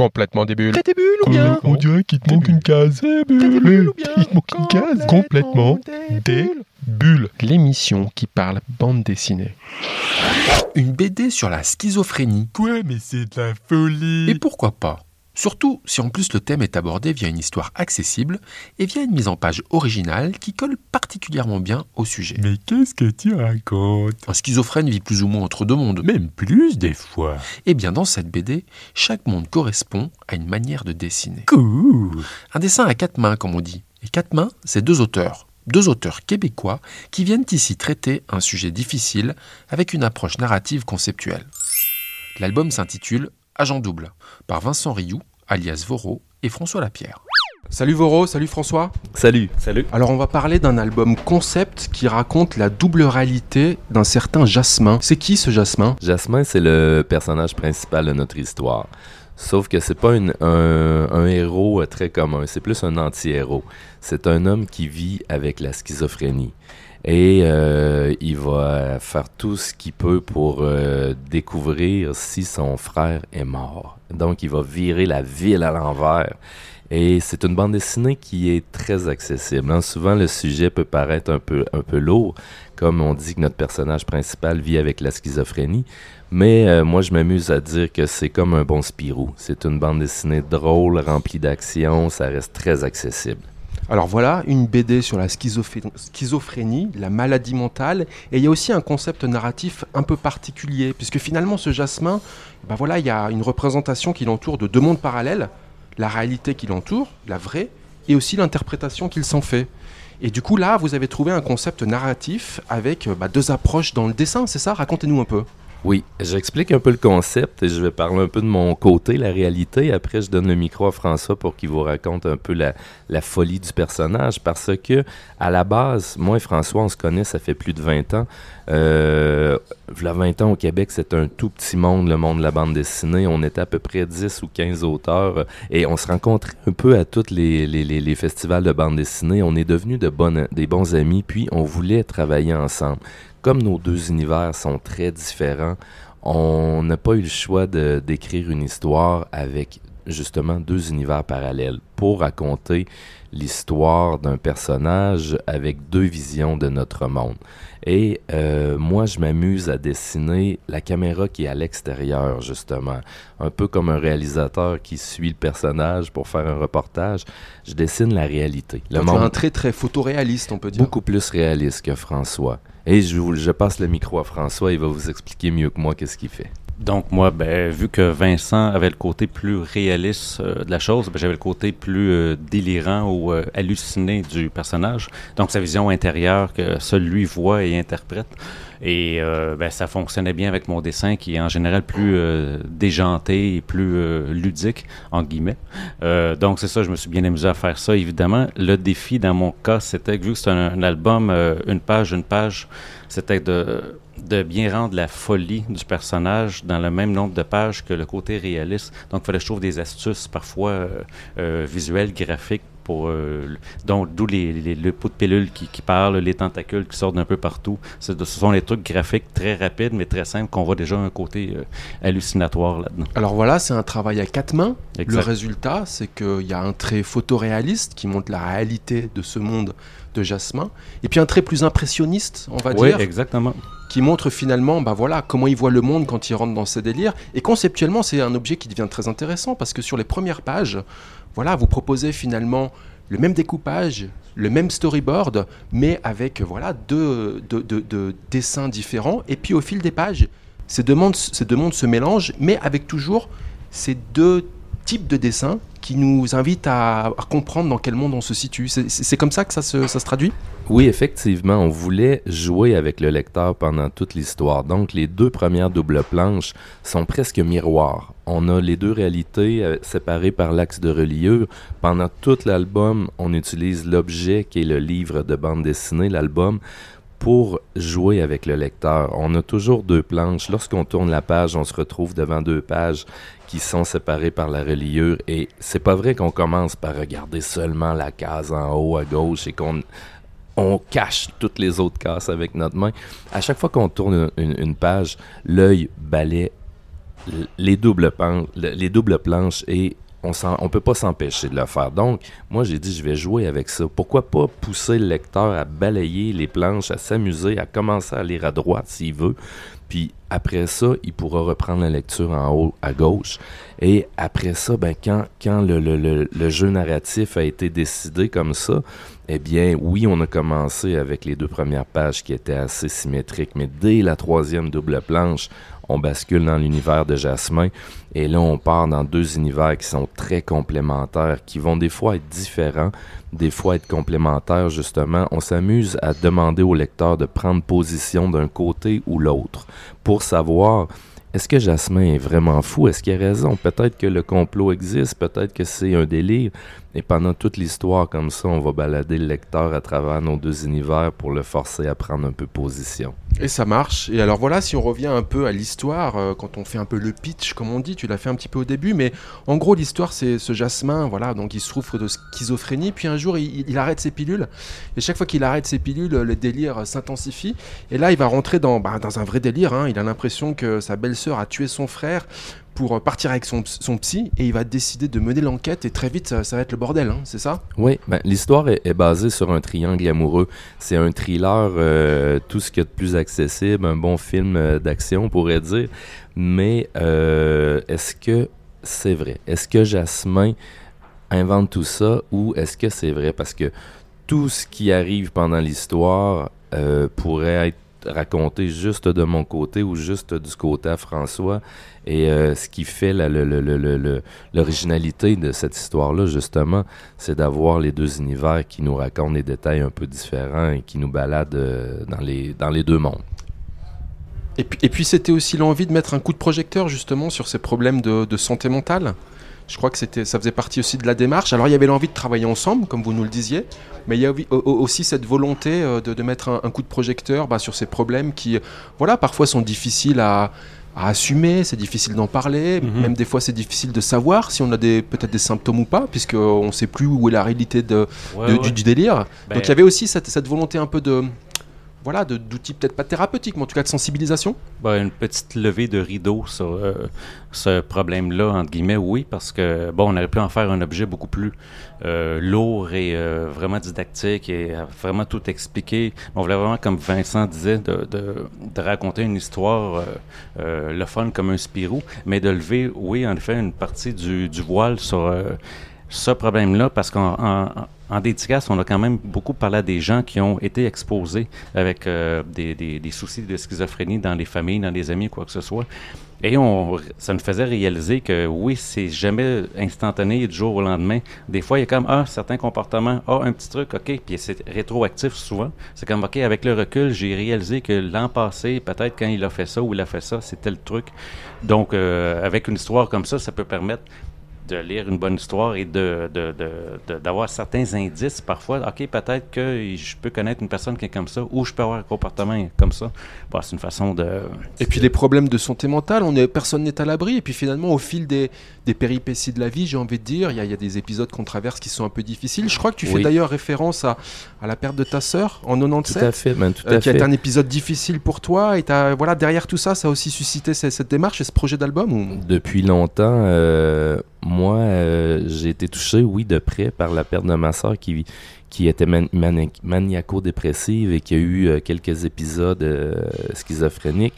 Complètement des bulles. T'as tes bulles ou bien On dirait qu'il te manque une case. T'as des bulles ou bien Il te manque une case. Complètement des bulles. L'émission qui parle bande dessinée. Une BD sur la schizophrénie. Quoi, mais c'est de la folie. Et pourquoi pas? Surtout si en plus le thème est abordé via une histoire accessible et via une mise en page originale qui colle particulièrement bien au sujet. Mais qu'est-ce que tu racontes? Un schizophrène vit plus ou moins entre deux mondes. Même plus des fois. Et bien dans cette BD, chaque monde correspond à une manière de dessiner. Cool. Un dessin à quatre mains, comme on dit. Et quatre mains, c'est deux auteurs. Deux auteurs québécois qui viennent ici traiter un sujet difficile avec une approche narrative conceptuelle. L'album s'intitule Agent double, par Vincent Rioux, alias Voro, et François Lapierre. Salut Voro, salut François. Salut. Salut. Alors on va parler d'un album concept qui raconte la double réalité d'un certain Jasmin. C'est qui ce Jasmin? Jasmin, c'est le personnage principal de notre histoire. Sauf que c'est pas une- un, un héros euh, très commun, c'est plus un anti-héros. C'est un homme qui vit avec la schizophrénie. Et euh, il va faire tout ce qu'il peut pour euh, découvrir si son frère est mort. Donc il va virer la ville à l'envers. Et c'est une bande dessinée qui est très accessible. hein. Souvent, le sujet peut paraître un peu, un peu lourd, comme on dit que notre personnage principal vit avec la schizophrénie. Mais euh, moi, je m'amuse à dire que c'est comme un bon Spirou. C'est une bande dessinée drôle, remplie d'action, ça reste très accessible. Alors voilà, une BD sur la schizophré- schizophrénie, la maladie mentale, et il y a aussi un concept narratif un peu particulier, puisque finalement ce Jasmin, ben voilà, il y a une représentation qui l'entoure de deux mondes parallèles, la réalité qui l'entoure, la vraie, et aussi l'interprétation qu'il s'en fait. Et du coup là, vous avez trouvé un concept narratif avec bah, deux approches dans le dessin, c'est ça? Racontez-nous un peu. Oui, j'explique un peu le concept et je vais parler un peu de mon côté, la réalité. Après, je donne le micro à François pour qu'il vous raconte un peu la, folie du personnage parce que, à la base, moi et François, on se connaît, ça fait plus de 20 ans. Euh, v'là 20 ans au Québec, c'est un tout petit monde, le monde de la bande dessinée. On était à peu près 10 ou 15 auteurs et on se rencontrait un peu à tous les, festivals de bande dessinée. On est devenus de des bons amis, puis on voulait travailler ensemble comme nos deux univers sont très différents, on n'a pas eu le choix d'écrire une histoire avec justement deux univers parallèles pour raconter l'histoire d'un personnage avec deux visions de notre monde. Et euh, moi, je m'amuse à dessiner la caméra qui est à l'extérieur, justement. Un peu comme un réalisateur qui suit le personnage pour faire un reportage. Je dessine la réalité. Le Donc, monde un trait très photoréaliste, on peut dire. beaucoup plus réaliste que François. Et je, vous- je passe le micro à François, il va vous expliquer mieux que moi qu'est-ce qu'il fait. Donc moi, ben, vu que Vincent avait le côté plus réaliste euh, de la chose, ben, j'avais le côté plus euh, délirant ou euh, halluciné du personnage. Donc sa vision intérieure que seul lui voit et interprète. Et ben, ça fonctionnait bien avec mon dessin qui est en général plus déjanté et plus ludique, en guillemets. Donc c'est ça, je me suis bien amusé à faire ça, évidemment. Le défi dans mon cas, c'était que vu que c'est un, album, une page, une page, c'était de de bien rendre la folie du personnage dans le même nombre de pages que le côté réaliste. Donc, il fallait que je trouve des astuces parfois euh, euh, visuelles, graphiques, pour, euh, donc d'où les, les- le pot de pilule qui, qui parle, les tentacules qui sortent d'un peu partout. Ce sont des trucs graphiques très rapides, mais très simples, qu'on voit déjà un côté euh, hallucinatoire là-dedans. Alors voilà, c'est un travail à quatre mains. Le résultat, c'est qu'il y a un trait photoréaliste qui montre la réalité de ce monde de Jasmin, et puis un trait plus impressionniste, on va Oui, dire, exactement. Qui montre finalement bah voilà, comment il voit le monde quand il rentre dans ses délires. Et conceptuellement, c'est un objet qui devient très intéressant, parce que sur les premières pages, voilà, vous proposez finalement le même découpage, le même storyboard, mais avec voilà, deux, dessins différents. Et puis au fil des pages, ces deux ces deux mondes se mélangent, mais avec toujours ces deux types de dessins qui nous invitent à, comprendre dans quel monde on se situe. C'est- comme ça que ça se, ça se traduit? Oui, effectivement, on voulait jouer avec le lecteur pendant toute l'histoire. Donc, les deux premières doubles planches sont presque miroirs. On a les deux réalités euh, séparées par l'axe de reliure. Pendant tout l'album, on utilise l'objet qui est le livre de bande dessinée, l'album, pour jouer avec le lecteur. On a toujours deux planches. Lorsqu'on tourne la page, on se retrouve devant deux pages qui sont séparées par la reliure. Et c'est pas vrai qu'on commence par regarder seulement la case en haut à gauche et qu'on on cache toutes les autres cases avec notre main. À chaque fois qu'on tourne une, une page, l'œil balaie les doubles, les doubles planches et on ne peut pas s'empêcher de le faire. Donc, moi, j'ai dit, je vais jouer avec ça. Pourquoi pas pousser le lecteur à balayer les planches, à s'amuser, à commencer à lire à droite s'il veut. Puis après ça, il pourra reprendre la lecture en haut à gauche. Et après ça, ben, quand, quand le, le, le, jeu narratif a été décidé comme ça, eh bien, oui, on a commencé avec les deux premières pages qui étaient assez symétriques, mais dès la troisième double planche, on bascule dans l'univers de Jasmin. Et là, on part dans deux univers qui sont très complémentaires, qui vont des fois être différents, des fois être complémentaires, justement. On s'amuse à demander au lecteur de prendre position d'un côté ou l'autre pour savoir est-ce que Jasmin est vraiment fou? Est-ce qu'il a raison? Peut-être que le complot existe, peut-être que c'est un délire. Et pendant toute l'histoire, comme ça, on va balader le lecteur à travers nos deux univers pour le forcer à prendre un peu position. Et ça marche. Et alors voilà, si on revient un peu à l'histoire, euh, quand on fait un peu le pitch, comme on dit, tu l'as fait un petit peu au début, mais en gros, l'histoire, c'est ce Jasmin, voilà, donc il souffre de schizophrénie, puis un jour, il, arrête ses pilules, et chaque fois qu'il arrête ses pilules, le délire s'intensifie, et là, il va rentrer dans, bah, dans un vrai délire, hein. il a l'impression que sa belle-sœur a tué son frère, pour euh, partir avec son, son, psy et il va décider de mener l'enquête et très vite ça, va être le bordel, hein, c'est ça? Oui, ben, l'histoire est, basée sur un triangle amoureux. C'est un thriller, euh, tout ce qu'il y a de plus accessible, un bon film euh, d'action on pourrait dire. Mais est-ce que c'est vrai? Est-ce que Jasmin invente tout ça ou est-ce que c'est vrai? Parce que tout ce qui arrive pendant l'histoire pourrait être raconté juste de mon côté ou juste du côté à François. Et euh, ce qui fait l'originalité de cette histoire-là, justement, c'est d'avoir les deux univers qui nous racontent des détails un peu différents et qui nous baladent euh, dans, les, dans les deux mondes. Et puis, c'était aussi l'envie de mettre un coup de projecteur justement sur ces problèmes de santé mentale? Je crois que c'était, ça faisait partie aussi de la démarche. Alors il y avait l'envie de travailler ensemble, comme vous nous le disiez, mais il y a aussi cette volonté euh, de, mettre un, coup de projecteur bah, sur ces problèmes qui, voilà, parfois sont difficiles à, assumer, c'est difficile d'en parler, mhm. même des fois c'est difficile de savoir si on a des, peut-être des symptômes ou pas, puisqu'on ne sait plus où est la réalité de, Du, délire. Ben Donc il y avait aussi cette, cette volonté un peu de, voilà, d'outils peut-être pas thérapeutiques, mais en tout cas de sensibilisation ben, Une petite levée de rideau sur euh, ce problème-là, entre guillemets, oui, parce que, bon, on aurait pu en faire un objet beaucoup plus euh, lourd et euh, vraiment didactique et vraiment tout expliquer. On voulait vraiment, comme Vincent disait, de, raconter une histoire, le fun comme un Spirou, mais de lever, oui, en effet, une partie du voile sur ce problème-là, parce qu'en en dédicace, on a quand même beaucoup parlé à des gens qui ont été exposés avec euh, des, soucis de schizophrénie dans les familles, dans les amis, quoi que ce soit. Et on, ça nous faisait réaliser que oui, c'est jamais instantané du jour au lendemain. Des fois, il y a comme, ah, certains comportements, ah, un petit truc, OK, puis c'est rétroactif souvent. C'est comme, OK, avec le recul, j'ai réalisé que l'an passé, peut-être quand il a fait ça ou il a fait ça, c'était le truc. Donc, euh, avec une histoire comme ça, ça peut permettre de lire une bonne histoire et de, d'avoir certains indices parfois. OK, peut-être que je peux connaître une personne qui est comme ça ou je peux avoir un comportement comme ça. c'est une façon de... Et puis les problèmes de santé mentale, on est, personne n'est à l'abri. Et puis finalement, au fil des, des péripéties de la vie, j'ai envie de dire, il y, a, des épisodes qu'on traverse qui sont un peu difficiles. Je crois que tu fais d'ailleurs référence à, à, la perte de ta sœur en 97. Tout à fait, tout euh, qui a été un épisode difficile pour toi. Et voilà, derrière tout ça, ça a aussi suscité cette, démarche et ce projet d'album ou... Depuis longtemps, euh, moi, euh, j'ai été touché, oui, de près par la perte de ma soeur qui, qui était maniaco-dépressive et qui a eu euh, quelques épisodes euh, schizophréniques.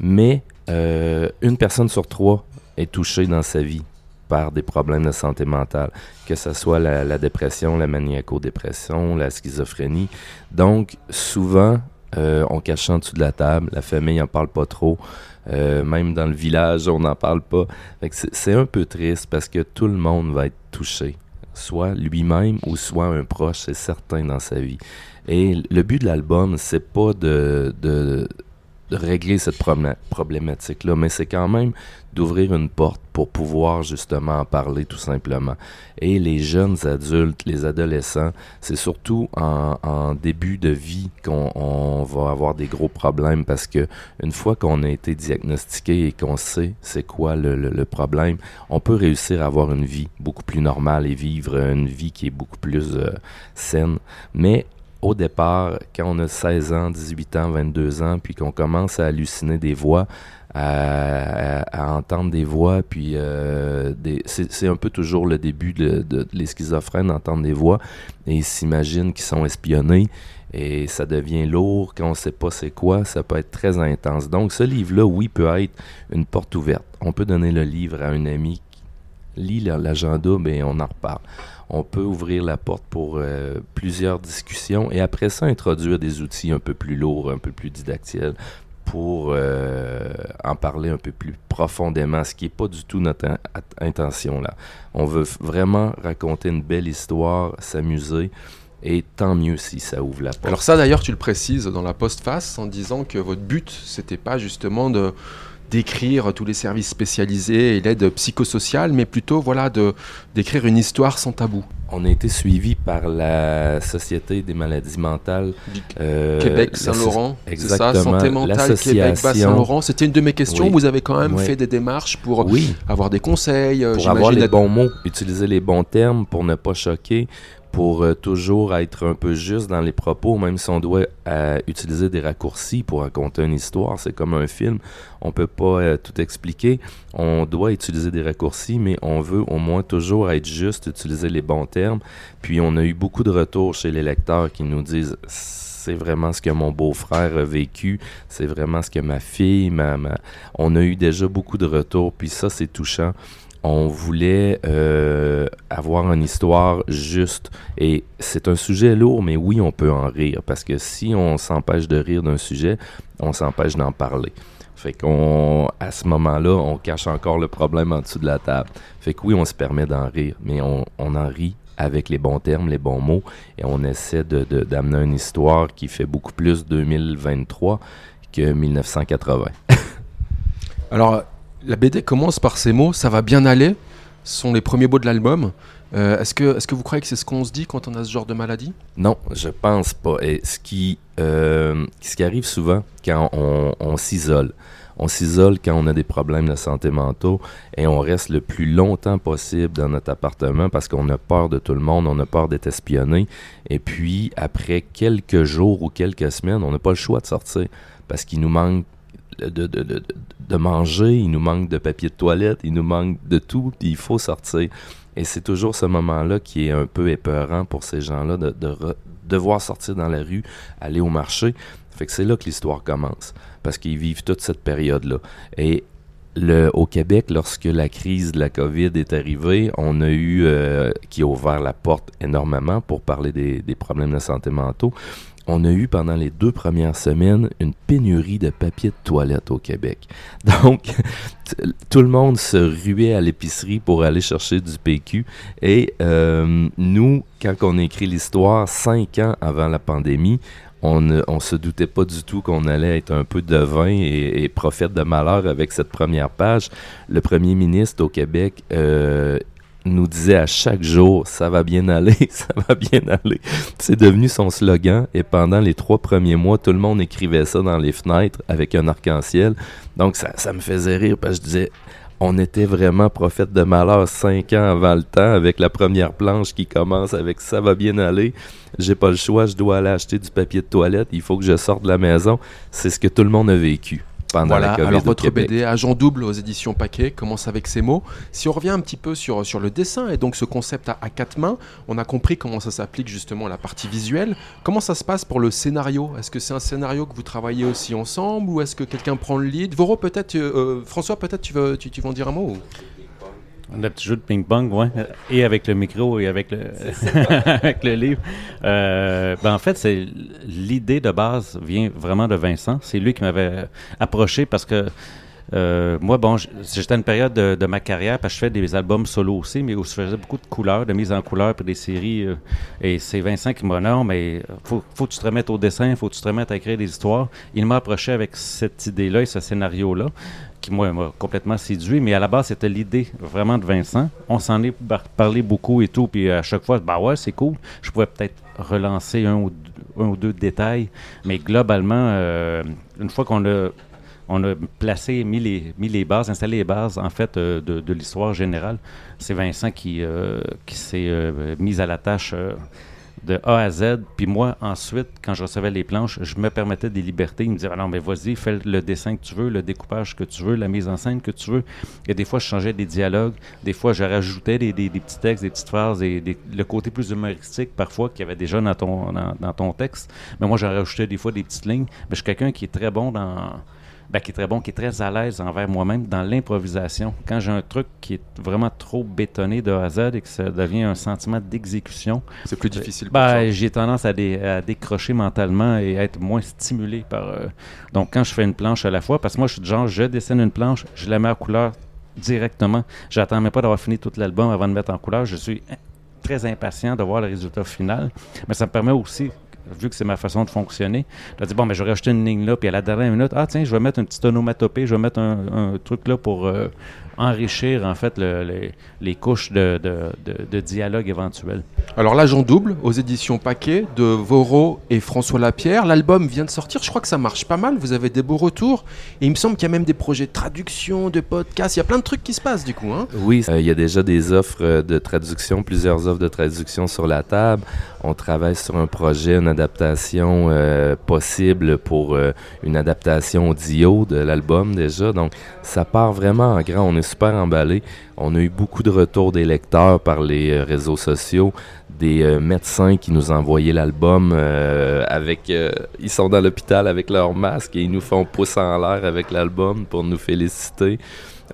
Mais une personne sur trois est touchée dans sa vie par des problèmes de santé mentale, que ce soit la, la dépression, la maniaco-dépression, la schizophrénie. Donc, souvent, on cache en dessous de la table, la famille n'en parle pas trop. Euh, même dans le village, on n'en parle pas. C'est un peu triste parce que tout le monde va être touché, soit lui-même ou soit un proche, c'est certain dans sa vie. Et le but de l'album, c'est pas de, régler cette problématique-là, mais c'est quand même d'ouvrir une porte pour pouvoir justement en parler tout simplement. Et les jeunes adultes, les adolescents, c'est surtout en, début de vie qu'on va avoir des gros problèmes parce que une fois qu'on a été diagnostiqué et qu'on sait c'est quoi le, problème, on peut réussir à avoir une vie beaucoup plus normale et vivre une vie qui est beaucoup plus euh, saine. Mais au départ, quand on a 16 ans, 18 ans, 22 ans, puis qu'on commence à halluciner des voix, à, entendre des voix, puis euh, c'est un peu toujours le début de, de, les schizophrènes, entendre des voix, et ils s'imaginent qu'ils sont espionnés, et ça devient lourd quand on ne sait pas c'est quoi, ça peut être très intense. Donc ce livre-là, oui, peut être une porte ouverte. On peut donner le livre à un ami qui lit l'agenda, mais on en reparle. On peut ouvrir la porte pour euh, plusieurs discussions et après ça introduire des outils un peu plus lourds, un peu plus didactiels pour euh, en parler un peu plus profondément, ce qui n'est pas du tout notre intention là. On veut vraiment raconter une belle histoire, s'amuser. Et tant mieux si ça ouvre la porte. Alors ça d'ailleurs tu le précises dans la postface en disant que votre but c'était pas justement de d'écrire tous les services spécialisés et l'aide psychosociale, mais plutôt voilà de d'écrire une histoire sans tabou. On a été suivi par la Société des maladies mentales euh, Québec Saint-Laurent, c'est ça, santé mentale Québec Saint-Laurent. C'était une de mes questions. Vous avez quand même fait des démarches pour avoir des conseils, euh, pour avoir les bons mots, utiliser les bons termes pour ne pas choquer, pour euh, toujours être un peu juste dans les propos, même si on doit euh, utiliser des raccourcis pour raconter une histoire. C'est comme un film, on peut pas euh, tout expliquer. On doit utiliser des raccourcis, mais on veut au moins toujours être juste, utiliser les bons termes. Puis on a eu beaucoup de retours chez les lecteurs qui nous disent c'est vraiment ce que mon beau-frère a vécu, c'est vraiment ce que ma fille, ma, ma... on a eu déjà beaucoup de retours, puis ça c'est touchant on voulait euh, avoir une histoire juste. Et c'est un sujet lourd, mais oui, on peut en rire. Parce que si on s'empêche de rire d'un sujet, on s'empêche d'en parler. Fait qu'on, à ce moment-là, on cache encore le problème en dessous de la table. Fait que oui, on se permet d'en rire, mais on, en rit avec les bons termes, les bons mots, et on essaie d'amener une histoire qui fait beaucoup plus 2023 que 1980. Alors, la BD commence par ces mots, ça va bien aller, ce sont les premiers mots de l'album. Euh, est-ce, que, est que vous croyez que c'est ce qu'on se dit quand on a ce genre de maladie? Non, je pense pas. Et ce qui, euh, ce qui arrive souvent quand on, s'isole, on s'isole quand on a des problèmes de santé mentale et on reste le plus longtemps possible dans notre appartement parce qu'on a peur de tout le monde, on a peur d'être espionné. Et puis, après quelques jours ou quelques semaines, on n'a pas le choix de sortir parce qu'il nous manque de, de, de, manger, il nous manque de papier de toilette, il nous manque de tout, puis il faut sortir. Et c'est toujours ce moment-là qui est un peu épeurant pour ces gens-là de, devoir sortir dans la rue, aller au marché. Fait que c'est là que l'histoire commence, parce qu'ils vivent toute cette période-là. Et le, au Québec, lorsque la crise de la COVID est arrivée, on a eu, euh, qui a ouvert la porte énormément pour parler des, des problèmes de santé mentaux, on a eu pendant les deux premières semaines une pénurie de papier de toilette au Québec. Donc, tout le monde se ruait à l'épicerie pour aller chercher du PQ. Et euh, nous, quand on écrit l'histoire, cinq ans avant la pandémie, on ne se doutait pas du tout qu'on allait être un peu devin et, et, prophète de malheur avec cette première page. Le premier ministre au Québec euh, nous disait à chaque jour ça va bien aller, ça va bien aller. C'est devenu son slogan et pendant les trois premiers mois, tout le monde écrivait ça dans les fenêtres avec un arc-en-ciel. Donc ça, ça me faisait rire parce que je disais on était vraiment prophète de malheur cinq ans avant le temps avec la première planche qui commence avec ça va bien aller. J'ai pas le choix, je dois aller acheter du papier de toilette, il faut que je sorte de la maison. C'est ce que tout le monde a vécu voilà, Alors votre BD Agent Double aux éditions Paquet commence avec ces mots. Si on revient un petit peu sur, sur le dessin et donc ce concept à, quatre mains, on a compris comment ça s'applique justement à la partie visuelle. Comment ça se passe pour le scénario? Est-ce que c'est un scénario que vous travaillez aussi ensemble ou est-ce que quelqu'un prend le lead? Voro peut-être, euh, euh, François peut-être tu veux, tu, tu vas en dire un mot le petit jeu de ping-pong, ouais. Et avec le micro et avec le, avec le livre. Euh, ben en fait, c'est l'idée de base vient vraiment de Vincent. C'est lui qui m'avait approché parce que euh, moi, bon, j'étais à une période de, ma carrière parce que je fais des albums solo aussi, mais où je faisais beaucoup de couleurs, de mise en couleur pour des séries. Euh, et c'est Vincent qui m'a dit mais faut, faut que tu te remettes au dessin, faut que tu te remettes à écrire des histoires. Il m'a approché avec cette idée-là et ce scénario-là qui moi m'a complètement séduit, mais à la base c'était l'idée vraiment de Vincent. On s'en est parlé beaucoup et tout, puis à chaque fois, bah ouais, c'est cool. Je pouvais peut-être relancer un ou, un ou, deux détails, mais globalement, euh, une fois qu'on a on a placé, mis les, mis les bases, installé les bases en fait euh, de, de l'histoire générale. C'est Vincent qui, euh, qui s'est mis à la tâche de A à Z. Puis moi, ensuite, quand je recevais les planches, je me permettais des libertés. Il me disait, ah non, mais vas-y, fais le dessin que tu veux, le découpage que tu veux, la mise en scène que tu veux. Et des fois, je changeais des dialogues. Des fois, je rajoutais des, des, petits textes, des petites phrases, et le côté plus humoristique, parfois, qu'il y avait déjà dans ton, dans, ton texte. Mais moi, j'en rajoutais des fois des petites lignes. Mais je suis quelqu'un qui est très bon dans ben, qui est très bon, qui est très à l'aise envers moi-même dans l'improvisation. Quand j'ai un truc qui est vraiment trop bétonné de A à Z et que ça devient un sentiment d'exécution, c'est plus difficile. Ben, j'ai tendance à, décrocher mentalement et à être moins stimulé par. Euh, donc, quand je fais une planche à la fois, parce que moi, je suis genre, je dessine une planche, je la mets à couleur directement. J'attends même pas d'avoir fini tout l'album avant de mettre en couleur. Je suis très impatient de voir le résultat final. Mais ça me permet aussi vu que c'est ma façon de fonctionner, je dit bon, mais je vais rajouter une ligne là, puis à la dernière minute, ah tiens, je vais mettre une petite onomatopée, je vais mettre un, truc là pour euh, enrichir en fait les, couches de, dialogue éventuels. Alors l'agent double aux éditions Paquet de Voro et François Lapierre. L'album vient de sortir, je crois que ça marche pas mal, vous avez des beaux retours. Et il me semble qu'il y a même des projets de traduction, de podcast, il y a plein de trucs qui se passent du coup. Hein oui, euh, il y a déjà des offres euh, de traduction, plusieurs offres de traduction sur la table. On travaille sur un projet, une adaptation euh, possible pour une adaptation audio de l'album déjà. Donc ça part vraiment en grand. On est super emballé. On a eu beaucoup de retours des lecteurs par les euh, réseaux sociaux, des euh, médecins qui nous envoyaient l'album euh, avec. ils sont dans l'hôpital avec leur masque et ils nous font pouce en l'air avec l'album pour nous féliciter.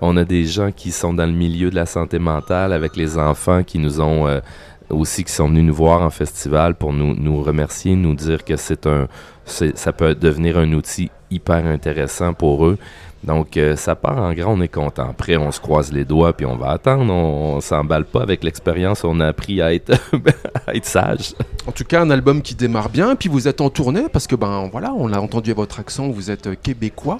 On a des gens qui sont dans le milieu de la santé mentale avec les enfants qui nous ont aussi qui sont venus nous voir en festival pour nous, nous remercier, nous dire que c'est un ça peut devenir un outil hyper intéressant pour eux. Donc, euh, ça part en grand, on est content. Après, on se croise les doigts, puis on va attendre. On, s'emballe pas avec l'expérience. On a appris à être, à être sage. En tout cas, un album qui démarre bien. Puis vous êtes en tournée, parce que, ben voilà, on a entendu votre accent, vous êtes euh, québécois.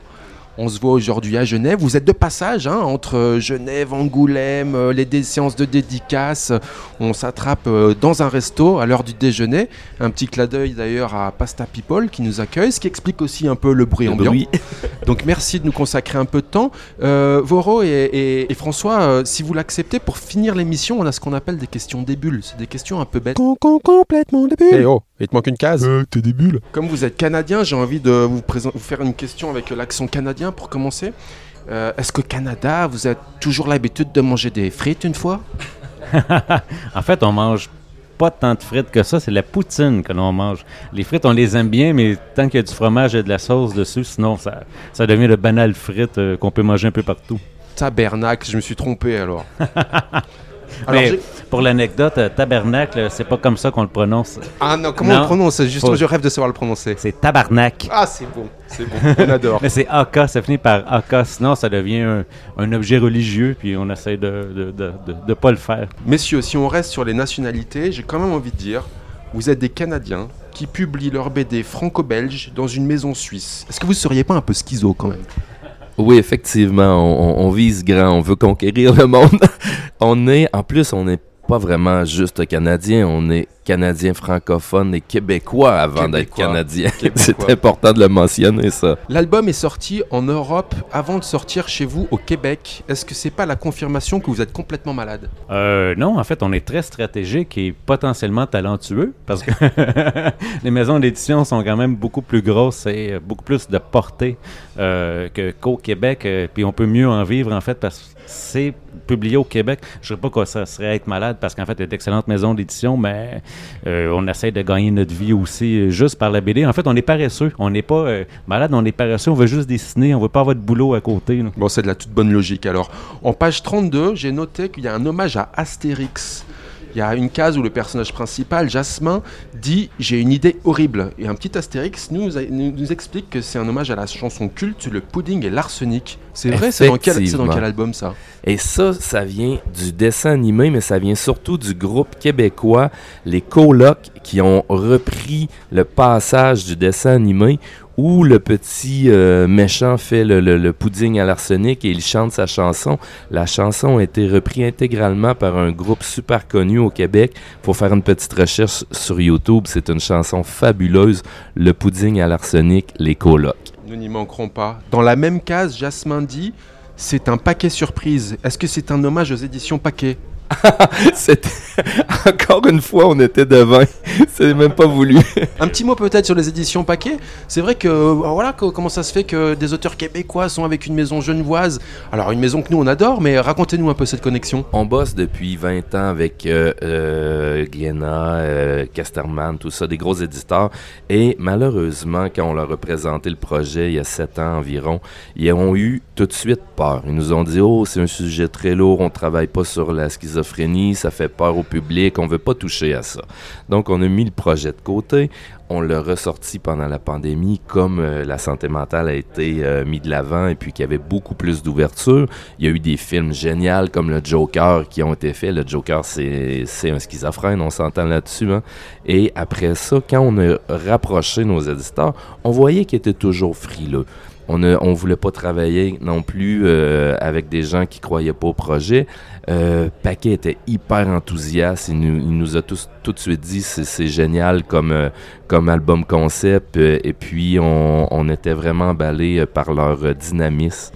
On se voit aujourd'hui à Genève. Vous êtes de passage hein, entre euh, Genève, Angoulême, euh, les séances de dédicaces. On s'attrape euh, dans un resto à l'heure du déjeuner. Un petit clin d'œil d'ailleurs à Pasta People qui nous accueille, ce qui explique aussi un peu le bruit ambiant. Donc merci de nous consacrer un peu de temps. Voro et, François, si vous l'acceptez, pour finir l'émission, on a ce qu'on appelle des questions débules. C'est des questions un peu bêtes. complètement débules. Eh oh, il te manque une case. t'es débule. Comme vous êtes canadien, j'ai envie de vous, vous faire une question avec l'accent canadien pour commencer. Euh, est-ce que Canada, vous avez toujours l'habitude de manger des frites une fois? En fait, on mange pas tant de frites que ça, c'est la poutine que l'on mange. Les frites, on les aime bien, mais tant qu'il y a du fromage et de la sauce dessus, sinon ça, ça devient le banal frites euh, qu'on peut manger un peu partout. Tabernacle, je me suis trompé alors. Mais pour l'anecdote, euh, tabernacle, c'est pas comme ça qu'on le prononce. Ah non, comment on le prononce? Juste, je rêve de savoir le prononcer. C'est tabarnak. Ah, c'est bon, c'est bon, on adore. Mais c'est AK, ça finit par AK, sinon ça devient un, objet religieux, puis on essaie de ne pas le faire. Messieurs, si on reste sur les nationalités, j'ai quand même envie de dire, vous êtes des Canadiens qui publient leur BD franco-belge dans une maison suisse. Est-ce que vous seriez pas un peu schizo quand même? Oui, effectivement, on, vise grand, on veut conquérir le monde. on est, en plus, on n'est pas vraiment juste canadien, on est Canadiens francophones et québécois avant d'être Canadien. C'est important de le mentionner, ça. L'album est sorti en Europe avant de sortir chez vous au Québec. Est-ce que c'est pas la confirmation que vous êtes complètement malade? Euh, Non, en fait, on est très stratégique et potentiellement talentueux parce que les maisons d'édition sont quand même beaucoup plus grosses et beaucoup plus de portée euh, qu'au Québec. Euh, puis on peut mieux en vivre, en fait, parce que c'est publié au Québec. Je ne sais pas quoi ça serait être malade parce qu'en fait, il y a d'excellentes maisons d'édition, mais euh, on essaie de gagner notre vie aussi euh, juste par la BD. En fait, on est paresseux. On n'est pas euh, malade, on est paresseux. On veut juste dessiner. On veut pas avoir de boulot à côté. Bon, c'est de la toute bonne logique. Alors, en page 32, j'ai noté qu'il y a un hommage à Astérix. Il y a une case où le personnage principal, Jasmin, dit J'ai une idée horrible. Et un petit Astérix nous, nous, explique que c'est un hommage à la chanson culte Le pudding et l'arsenic. C'est vrai, c'est dans, quel, dans quel album ça? Et ça, ça vient du dessin animé, mais ça vient surtout du groupe québécois, les Colocs, qui ont repris le passage du dessin animé où le petit euh, méchant fait le, pudding à l'arsenic et il chante sa chanson. La chanson a été reprise intégralement par un groupe super connu au Québec. Faut faire une petite recherche sur YouTube. C'est une chanson fabuleuse. Le pudding à l'arsenic, les colocs. Nous n'y manquerons pas. Dans la même case, Jasmin dit c'est un paquet surprise. Est-ce que c'est un hommage aux éditions Paquet? C'était encore une fois, on était devant. C'est même pas voulu. Un petit mot peut-être sur les éditions Paquet. C'est vrai que euh, voilà co- comment ça se fait que des auteurs québécois sont avec une maison genevoise? Alors une maison que nous on adore, mais racontez-nous un peu cette connexion. On bosse depuis 20 ans avec euh, euh, Glénat, euh, Casterman, tout ça, des gros éditeurs. Et malheureusement, quand on leur a présenté le projet il y a 7 ans environ, ils ont eu tout de suite peur. Ils nous ont dit Oh, c'est un sujet très lourd, on travaille pas sur la schizophrénie, ça fait peur au public, on veut pas toucher à ça. Donc, on a mis le projet de côté. On l'a ressorti pendant la pandémie, comme euh, la santé mentale a été euh, mis de l'avant et puis qu'il y avait beaucoup plus d'ouverture. Il y a eu des films géniaux comme le Joker qui ont été faits. Le Joker, c'est c'est un schizophrène, on s'entend là-dessus. hein. Et après ça, quand on a rapproché nos éditeurs, on voyait qu'ils étaient toujours frileux. On ne on voulait pas travailler non plus euh, avec des gens qui croyaient pas au projet. Euh, Paquet était hyper enthousiaste. Il nous, a tous, tout de suite dit c'est génial comme, euh, comme album concept. et puis, on, on était vraiment emballés par leur dynamisme.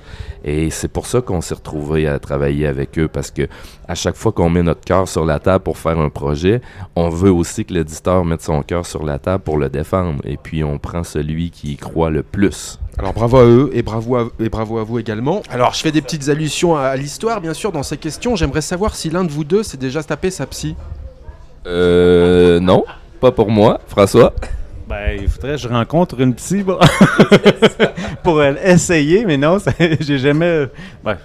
Et c'est pour ça qu'on s'est retrouvés à travailler avec eux parce que à chaque fois qu'on met notre cœur sur la table pour faire un projet, on veut aussi que l'éditeur mette son cœur sur la table pour le défendre. Et puis on prend celui qui y croit le plus. Alors bravo à eux et bravo à, et bravo à vous également. Alors je fais des petites allusions à, à l'histoire bien sûr dans ces questions. J'aimerais savoir si l'un de vous deux s'est déjà tapé sa psy. Euh, non, pas pour moi, François. Ben, il faudrait que je rencontre une psy bon, pour euh, essayer, mais non, j'ai jamais. Ouais.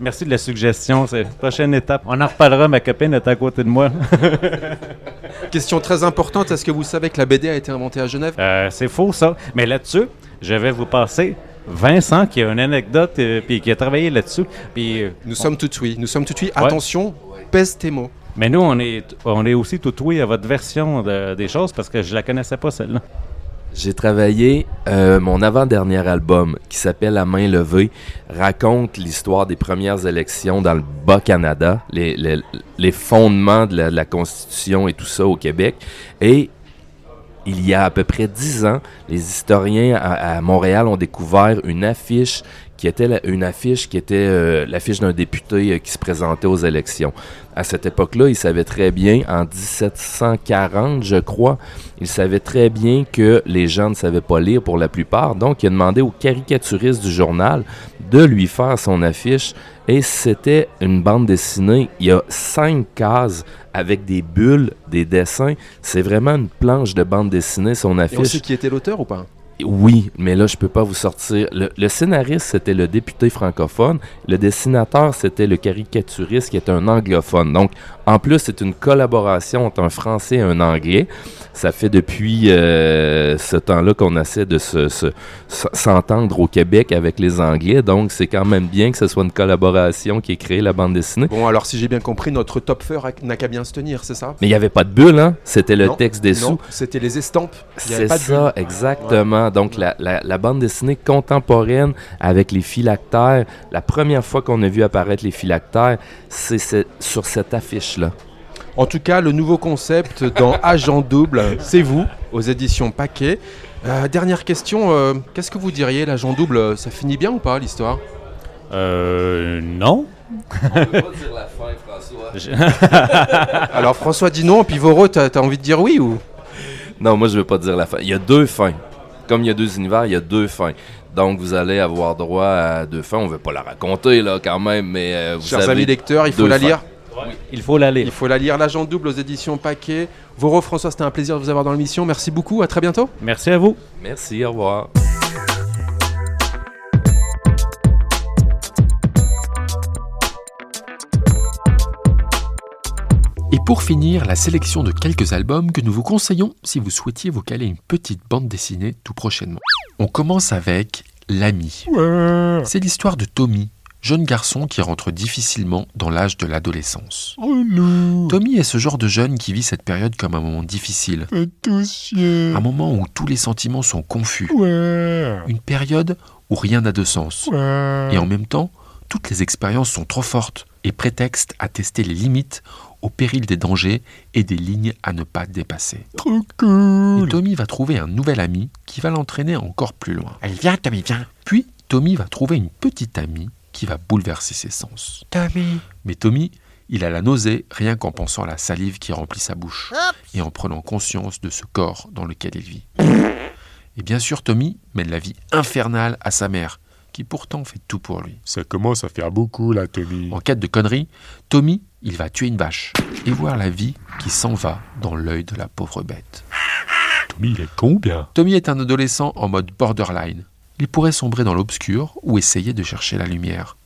Merci de la suggestion. C'est la prochaine étape. On en reparlera. Ma copine est à côté de moi. Question très importante, est-ce que vous savez que la BD a été inventée à Genève? Euh, c'est faux, ça. Mais là-dessus, je vais vous passer Vincent qui a une anecdote euh, puis qui a travaillé là-dessus. Puis, euh, Nous sommes tout oui, nous sommes tout oui. Ouais. Attention, pèse tes mots. Mais nous, on est, on est aussi tout à votre version de- des choses parce que je la connaissais pas, celle-là. J'ai travaillé euh, mon avant-dernier album qui s'appelle La main levée, raconte l'histoire des premières élections dans le Bas-Canada, les, fondements de la, Constitution et tout ça au Québec. Et il y a à peu près dix ans, les historiens à Montréal ont découvert une affiche qui était la- une affiche qui était euh, l'affiche d'un député euh, qui se présentait aux élections. À cette époque-là, ils savaient très bien, en 1740, je crois, ils savaient très bien que les gens ne savaient pas lire pour la plupart. Donc, il a demandé au caricaturiste du journal de lui faire son affiche. Et c'était une bande dessinée. Il y a cinq cases avec des bulles, des dessins. C'est vraiment une planche de bande dessinée, son Et on affiche. sait qui était l'auteur ou pas? Oui, mais là, je peux pas vous sortir. Le, scénariste, c'était le député francophone. Le dessinateur, c'était le caricaturiste qui est un anglophone. Donc, en plus, c'est une collaboration entre un français et un anglais. Ça fait depuis euh, ce temps-là qu'on essaie de se- se- s- s'entendre au Québec avec les Anglais. Donc, c'est quand même bien que ce soit une collaboration qui ait créé la bande dessinée. Bon, alors si j'ai bien compris, notre top feur n'a qu'à bien se tenir, c'est ça? Mais il n'y avait pas de bulle, hein? C'était le Non, texte dessous. Non, c'était les estampes. C'est ça, bulle. exactement. Donc, la, la- la bande dessinée contemporaine avec les phylactères, la première fois qu'on a vu apparaître les phylactères, c'est ce- sur cette En tout cas, le nouveau concept dans Agent Double, c'est vous, aux éditions Paquet. Euh, dernière question, euh, qu'est-ce que vous diriez, l'agent double, ça finit bien ou pas l'histoire? Euh, non. Alors François dit non, puis Voro, t'as as envie de dire oui ou? Non, moi, je veux pas dire la fin. Il y a deux fins. Comme il y a deux univers, il y a deux fins. Donc, vous allez avoir droit à deux fins. On ne veut pas la raconter, là, quand même, mais euh, vous Chers savez... amis lecteurs, il faut la fins. lire. Il faut l'aller. Il faut la lire, l'agent double aux éditions Paquet. Voro, François, c'était un plaisir de vous avoir dans l'émission. Merci beaucoup, à très bientôt. Merci à vous. Merci, au revoir. Et pour finir, la sélection de quelques albums que nous vous conseillons si vous souhaitiez vous caler une petite bande dessinée tout prochainement. On commence avec L'ami. C'est l'histoire de Tommy, jeune garçon qui rentre difficilement dans l'âge de l'adolescence. Tommy est ce genre de jeune qui vit cette période comme un moment difficile. Un moment où tous les sentiments sont confus. Une période où rien n'a de sens. Et en même temps, toutes les expériences sont trop fortes et prétextent à tester les limites au péril des dangers et des lignes à ne pas dépasser. Et Tommy va trouver un nouvel ami qui va l'entraîner encore plus loin. Allez, viens, Tommy, viens. Puis, Tommy va trouver une petite amie qui va bouleverser ses sens. Tommy. Mais Tommy, Il a la nausée rien qu'en pensant à la salive qui remplit sa bouche et en prenant conscience de ce corps dans lequel il vit. Et bien sûr, Tommy mène la vie infernale à sa mère, qui pourtant fait tout pour lui. Ça commence à faire beaucoup là, Tommy. En quête de conneries, Tommy, il va tuer une vache et voir la vie qui s'en va dans l'œil de la pauvre bête. Tommy, il est con bien? Tommy est un adolescent en mode borderline. Il pourrait sombrer dans l'obscur ou essayer de chercher la lumière.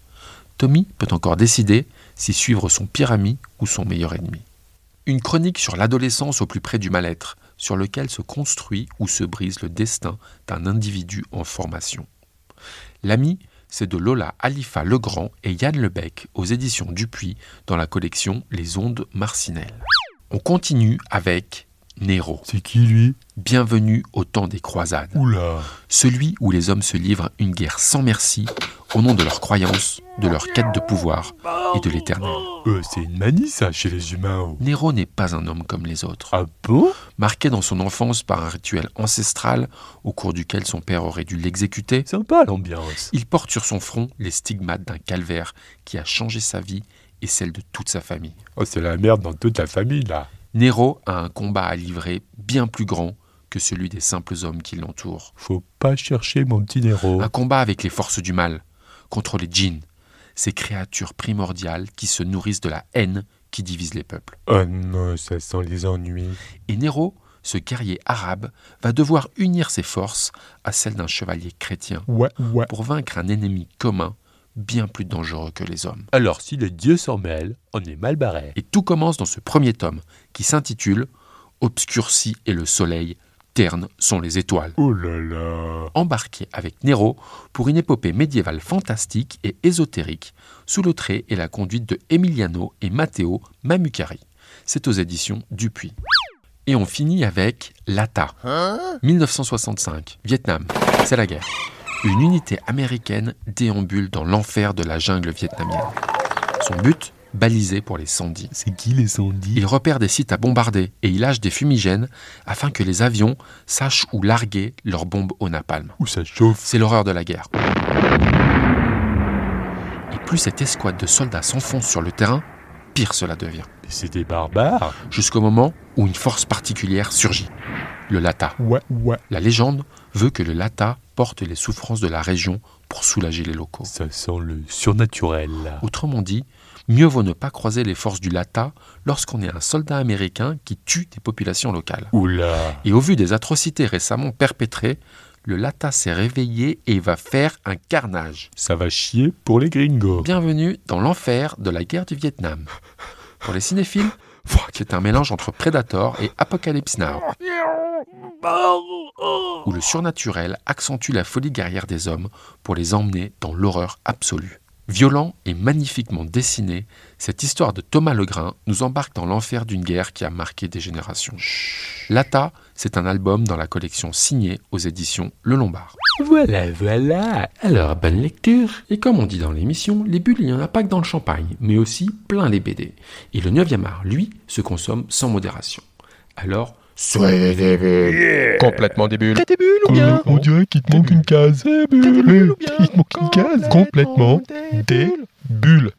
Tommy peut encore décider si suivre son pire ami ou son meilleur ennemi. Une chronique sur l'adolescence au plus près du mal-être, sur lequel se construit ou se brise le destin d'un individu en formation. L'ami, c'est de Lola Alifa Legrand et Yann Lebec aux éditions Dupuis dans la collection Les Ondes Marcinelles. On continue avec Nero. C'est qui lui? Bienvenue au temps des croisades. Oula Celui où les hommes se livrent une guerre sans merci au nom de leurs croyances, de leur quête de pouvoir et de l'éternel. Euh, c'est une manie ça chez les humains. oh. Nero n'est pas un homme comme les autres. Ah bon? Marqué dans son enfance par un rituel ancestral au cours duquel son père aurait dû l'exécuter, Sympa l'ambiance. il porte sur son front les stigmates d'un calvaire qui a changé sa vie et celle de toute sa famille. Oh, c'est la merde dans toute la famille là. Nero a un combat à livrer bien plus grand que celui des simples hommes qui l'entourent. Faut pas chercher mon petit Nero. Un combat avec les forces du mal, contre les djinns, ces créatures primordiales qui se nourrissent de la haine qui divise les peuples. Oh non, ça sent les ennuis. Et Nero, ce guerrier arabe, va devoir unir ses forces à celles d'un chevalier chrétien Ouais, ouais. pour vaincre un ennemi commun bien plus dangereux que les hommes. Alors si les dieux s'en mêlent, on est mal barré. Et tout commence dans ce premier tome qui s'intitule Obscurci et le soleil, ternes sont les étoiles. Oh là là. Embarqué avec Nero pour une épopée médiévale fantastique et ésotérique sous le trait et la conduite de Emiliano et Matteo Mamukari. C'est aux éditions Dupuis. Et on finit avec l'ATA. 1965, Vietnam, c'est la guerre. Une unité américaine déambule dans l'enfer de la jungle vietnamienne. Son but Balisé pour les sandis. C'est qui les sondis Il repère des sites à bombarder et il lâche des fumigènes afin que les avions sachent où larguer leurs bombes au napalm. Où ça chauffe? C'est l'horreur de la guerre. Et plus cette escouade de soldats s'enfonce sur le terrain, pire cela devient. Mais C'est des barbares. Jusqu'au moment où une force particulière surgit. Le Lata. Ouais, ouais. La légende veut que le Lata porte les souffrances de la région pour soulager les locaux. Ça sent le surnaturel. Autrement dit, mieux vaut ne pas croiser les forces du Lata lorsqu'on est un soldat américain qui tue des populations locales. Oula. Et au vu des atrocités récemment perpétrées, le Lata s'est réveillé et va faire un carnage. Ça va chier pour les gringos. Bienvenue dans l'enfer de la guerre du Vietnam. Pour les cinéphiles, c'est un mélange entre Predator et Apocalypse Now, où le surnaturel accentue la folie guerrière des hommes pour les emmener dans l'horreur absolue. Violent et magnifiquement dessiné, cette histoire de Thomas Legrain nous embarque dans l'enfer d'une guerre qui a marqué des générations. Lata, c'est un album dans la collection signée aux éditions Le Lombard. Voilà, voilà. Alors, bonne lecture. Et comme on dit dans l'émission, les bulles, il n'y en a pas que dans le champagne, mais aussi plein les BD. Et le 9e art, lui, se consomme sans modération. Alors, soyez des bulles Complètement des bulles T'as des bulles ou bien On dirait qu'il te manque une case. T'as des bulles ou bien Il te manque une case. Complètement des bulles.